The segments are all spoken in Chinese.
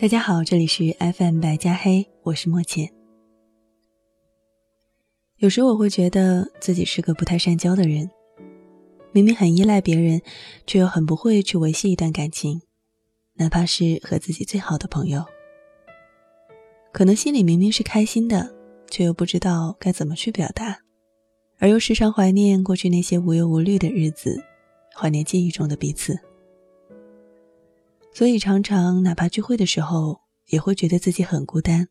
大家好，这里是 FM 白加黑，我是莫浅。有时我会觉得自己是个不太善交的人，明明很依赖别人，却又很不会去维系一段感情，哪怕是和自己最好的朋友。可能心里明明是开心的，却又不知道该怎么去表达，而又时常怀念过去那些无忧无虑的日子，怀念记忆中的彼此。所以常常，哪怕聚会的时候，也会觉得自己很孤单，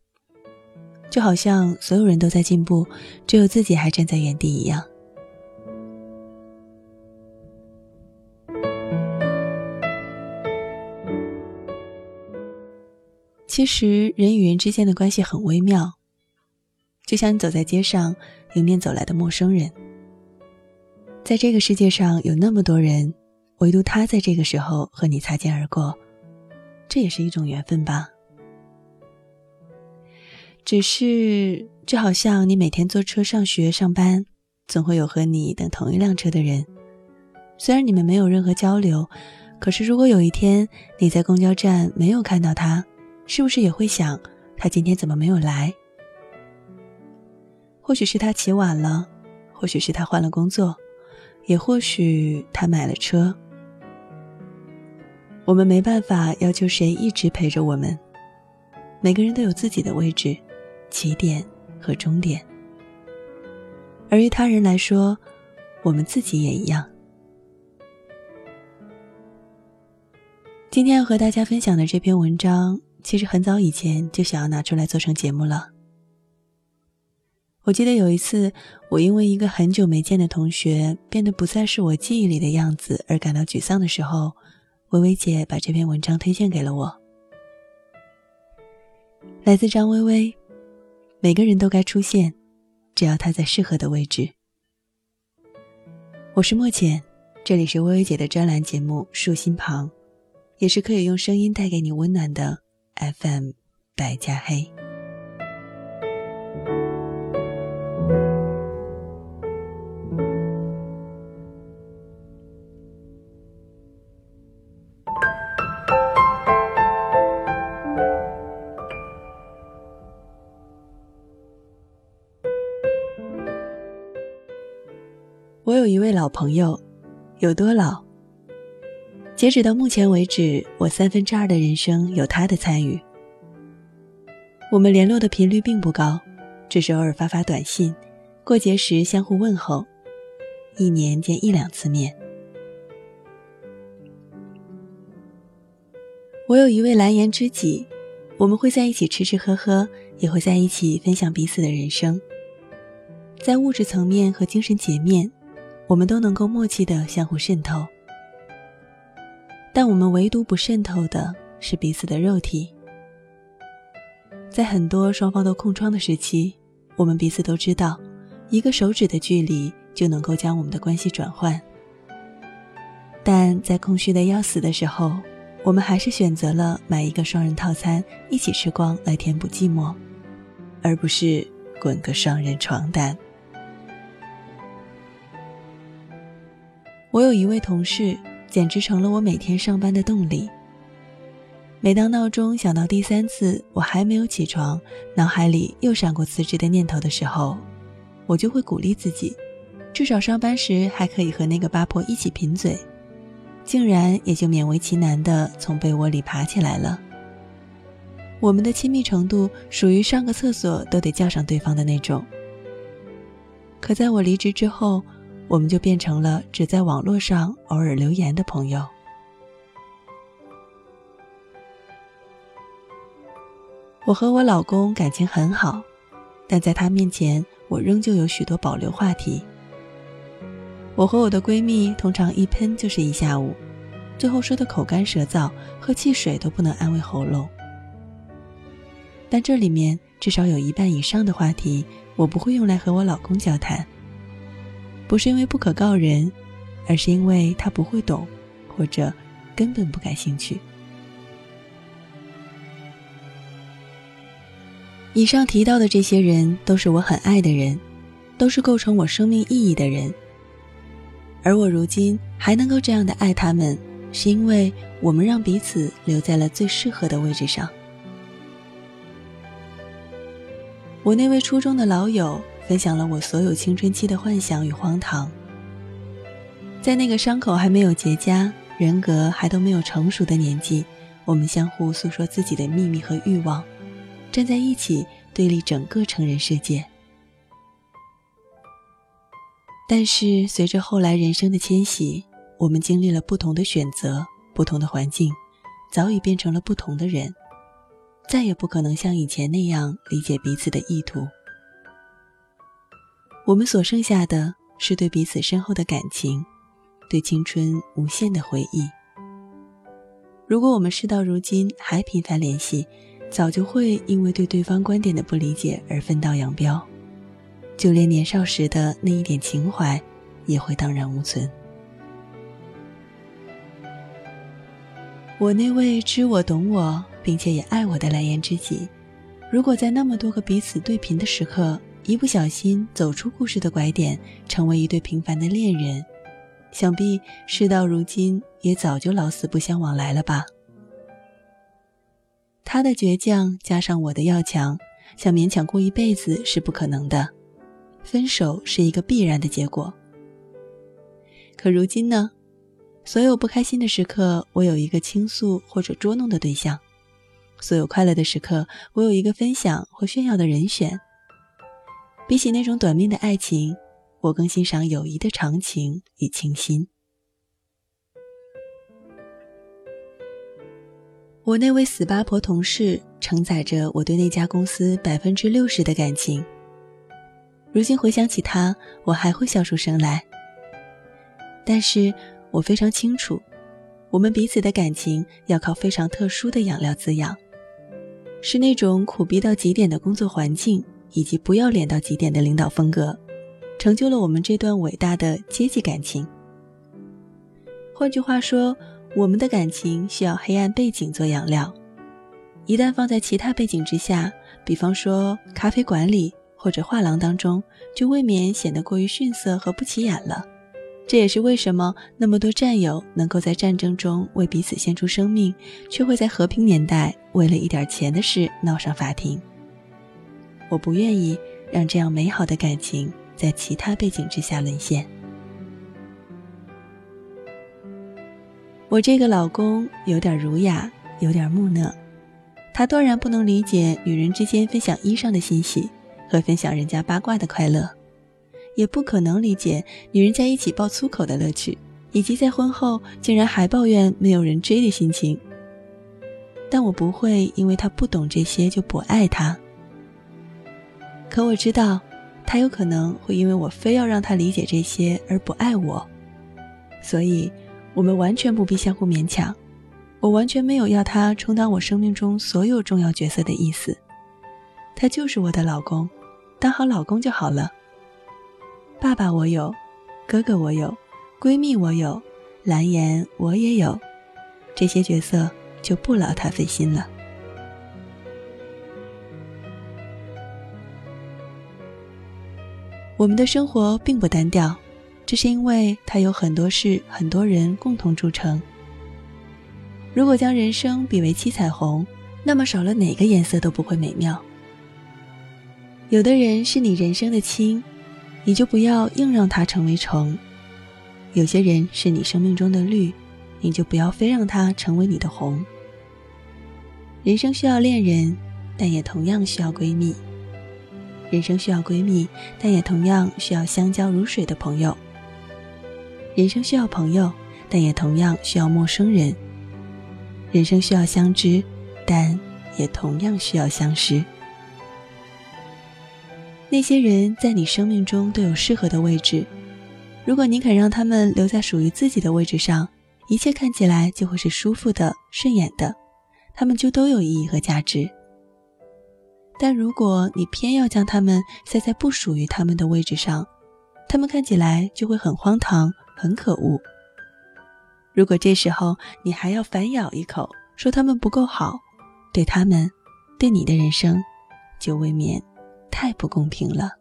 就好像所有人都在进步，只有自己还站在原地一样。其实，人与人之间的关系很微妙，就像你走在街上，迎面走来的陌生人，在这个世界上有那么多人，唯独他在这个时候和你擦肩而过。这也是一种缘分吧。只是，就好像你每天坐车上学、上班，总会有和你等同一辆车的人。虽然你们没有任何交流，可是如果有一天你在公交站没有看到他，是不是也会想他今天怎么没有来？或许是他起晚了，或许是他换了工作，也或许他买了车。我们没办法要求谁一直陪着我们，每个人都有自己的位置、起点和终点。而于他人来说，我们自己也一样。今天要和大家分享的这篇文章，其实很早以前就想要拿出来做成节目了。我记得有一次，我因为一个很久没见的同学变得不再是我记忆里的样子而感到沮丧的时候。微微姐把这篇文章推荐给了我，来自张微微。每个人都该出现，只要他在适合的位置。我是莫浅，这里是微微姐的专栏节目《树心旁》，也是可以用声音带给你温暖的 FM 白加黑。朋友，有多老？截止到目前为止，我三分之二的人生有他的参与。我们联络的频率并不高，只是偶尔发发短信，过节时相互问候，一年见一两次面。我有一位蓝颜知己，我们会在一起吃吃喝喝，也会在一起分享彼此的人生，在物质层面和精神洁面。我们都能够默契的相互渗透，但我们唯独不渗透的是彼此的肉体。在很多双方都空窗的时期，我们彼此都知道，一个手指的距离就能够将我们的关系转换。但在空虚的要死的时候，我们还是选择了买一个双人套餐，一起吃光来填补寂寞，而不是滚个双人床单。我有一位同事，简直成了我每天上班的动力。每当闹钟响到第三次，我还没有起床，脑海里又闪过辞职的念头的时候，我就会鼓励自己，至少上班时还可以和那个八婆一起贫嘴，竟然也就勉为其难的从被窝里爬起来了。我们的亲密程度属于上个厕所都得叫上对方的那种。可在我离职之后。我们就变成了只在网络上偶尔留言的朋友。我和我老公感情很好，但在他面前，我仍旧有许多保留话题。我和我的闺蜜通常一喷就是一下午，最后说的口干舌燥，喝汽水都不能安慰喉咙。但这里面至少有一半以上的话题，我不会用来和我老公交谈。不是因为不可告人而是因为他不会懂或者根本不感兴趣。以上提到的这些人都是我很爱的人都是构成我生命意义的人。而我如今还能够这样的爱他们是因为我们让彼此留在了最适合的位置上。我那位初中的老友分享了我所有青春期的幻想与荒唐。在那个伤口还没有结痂、人格还都没有成熟的年纪，我们相互诉说自己的秘密和欲望，站在一起对立整个成人世界。但是随着后来人生的迁徙，我们经历了不同的选择、不同的环境，早已变成了不同的人，再也不可能像以前那样理解彼此的意图。我们所剩下的是对彼此深厚的感情。对青春无限的回忆。如果我们事到如今还频繁联系，早就会因为对对方观点的不理解而分道扬镳，就连年少时的那一点情怀，也会荡然无存。我那位知我懂我，并且也爱我的蓝颜知己，如果在那么多个彼此对频的时刻，一不小心走出故事的拐点，成为一对平凡的恋人。想必事到如今也早就老死不相往来了吧。他的倔强加上我的要强，想勉强过一辈子是不可能的，分手是一个必然的结果。可如今呢，所有不开心的时刻，我有一个倾诉或者捉弄的对象；所有快乐的时刻，我有一个分享或炫耀的人选。比起那种短命的爱情。我更欣赏友谊的长情与清新。我那位死八婆同事承载着我对那家公司百分之六十的感情。如今回想起她，我还会笑出声来。但是我非常清楚，我们彼此的感情要靠非常特殊的养料滋养，是那种苦逼到极点的工作环境，以及不要脸到极点的领导风格。成就了我们这段伟大的阶级感情。换句话说，我们的感情需要黑暗背景做养料，一旦放在其他背景之下，比方说咖啡馆里或者画廊当中，就未免显得过于逊色和不起眼了。这也是为什么那么多战友能够在战争中为彼此献出生命，却会在和平年代为了一点钱的事闹上法庭。我不愿意让这样美好的感情。在其他背景之下沦陷。我这个老公有点儒雅，有点木讷，他断然不能理解女人之间分享衣裳的欣喜和分享人家八卦的快乐，也不可能理解女人在一起爆粗口的乐趣，以及在婚后竟然还抱怨没有人追的心情。但我不会因为他不懂这些就不爱他。可我知道。他有可能会因为我非要让他理解这些而不爱我，所以，我们完全不必相互勉强。我完全没有要他充当我生命中所有重要角色的意思。他就是我的老公，当好老公就好了。爸爸我有，哥哥我有，闺蜜我有，蓝颜我也有，这些角色就不劳他费心了。我们的生活并不单调，这是因为它有很多事、很多人共同铸成。如果将人生比为七彩虹，那么少了哪个颜色都不会美妙。有的人是你人生的青，你就不要硬让它成为橙；有些人是你生命中的绿，你就不要非让它成为你的红。人生需要恋人，但也同样需要闺蜜。人生需要闺蜜，但也同样需要相交如水的朋友。人生需要朋友，但也同样需要陌生人。人生需要相知，但也同样需要相识。那些人在你生命中都有适合的位置，如果你肯让他们留在属于自己的位置上，一切看起来就会是舒服的、顺眼的，他们就都有意义和价值。但如果你偏要将他们塞在不属于他们的位置上，他们看起来就会很荒唐、很可恶。如果这时候你还要反咬一口，说他们不够好，对他们，对你的人生，就未免太不公平了。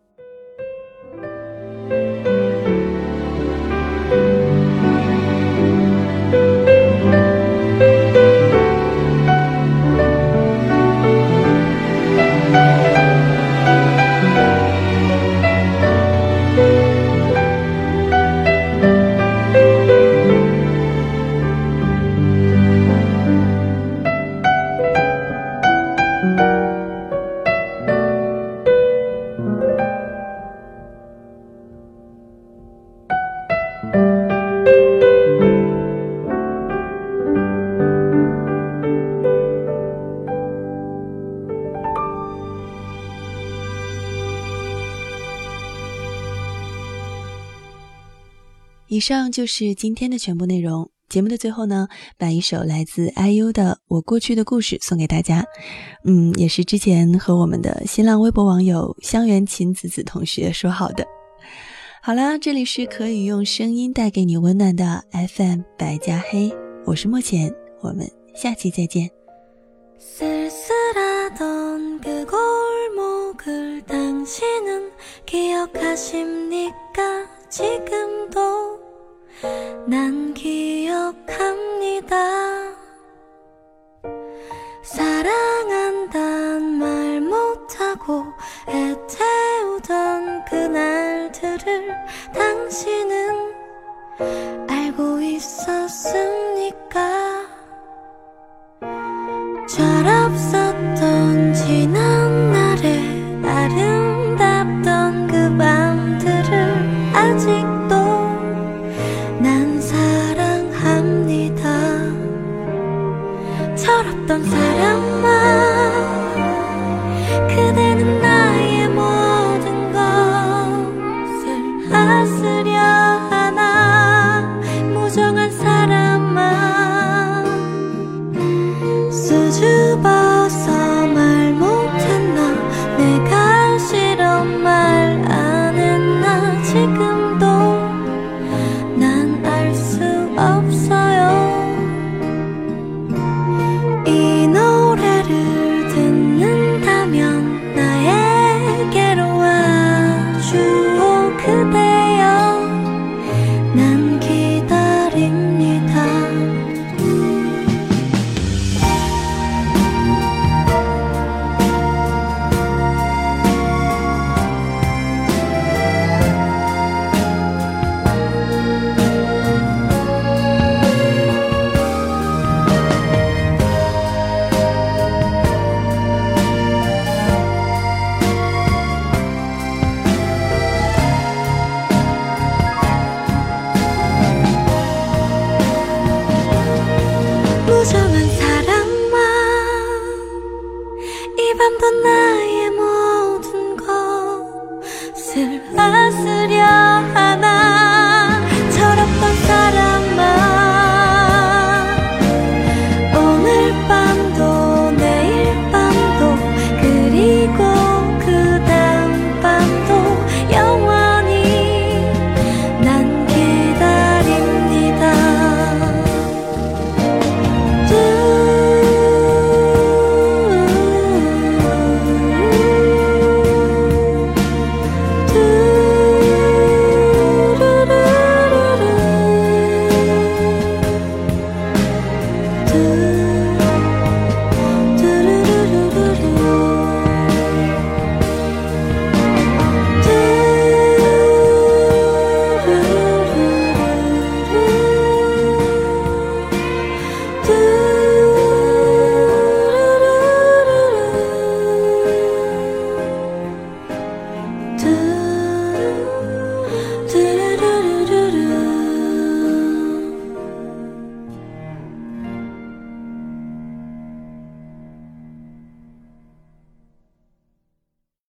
以上就是今天的全部内容。节目的最后呢，把一首来自 IU 的《我过去的故事》送给大家。嗯，也是之前和我们的新浪微博网友香园琴子子同学说好的。好啦，这里是可以用声音带给你温暖的 FM 白加黑，我是莫浅，我们下期再见。 난 기억합니다. 사랑한단 말 못하고 애태우던 그날들을 당신은 알고 있었습니까?